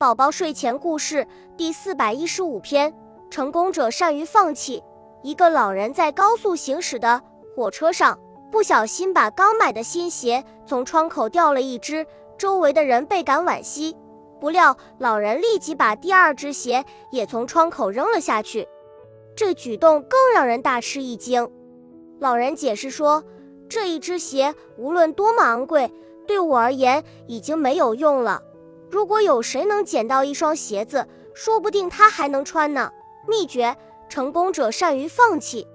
宝宝睡前故事第四百一十五篇：成功者善于放弃。一个老人在高速行驶的火车上，不小心把刚买的新鞋从窗口掉了一只，周围的人倍感惋惜。不料，老人立即把第二只鞋也从窗口扔了下去，这举动更让人大吃一惊。老人解释说：“这一只鞋无论多么昂贵，对我而言已经没有用了。”如果有谁能捡到一双鞋子，说不定他还能穿呢。秘诀：成功者善于放弃。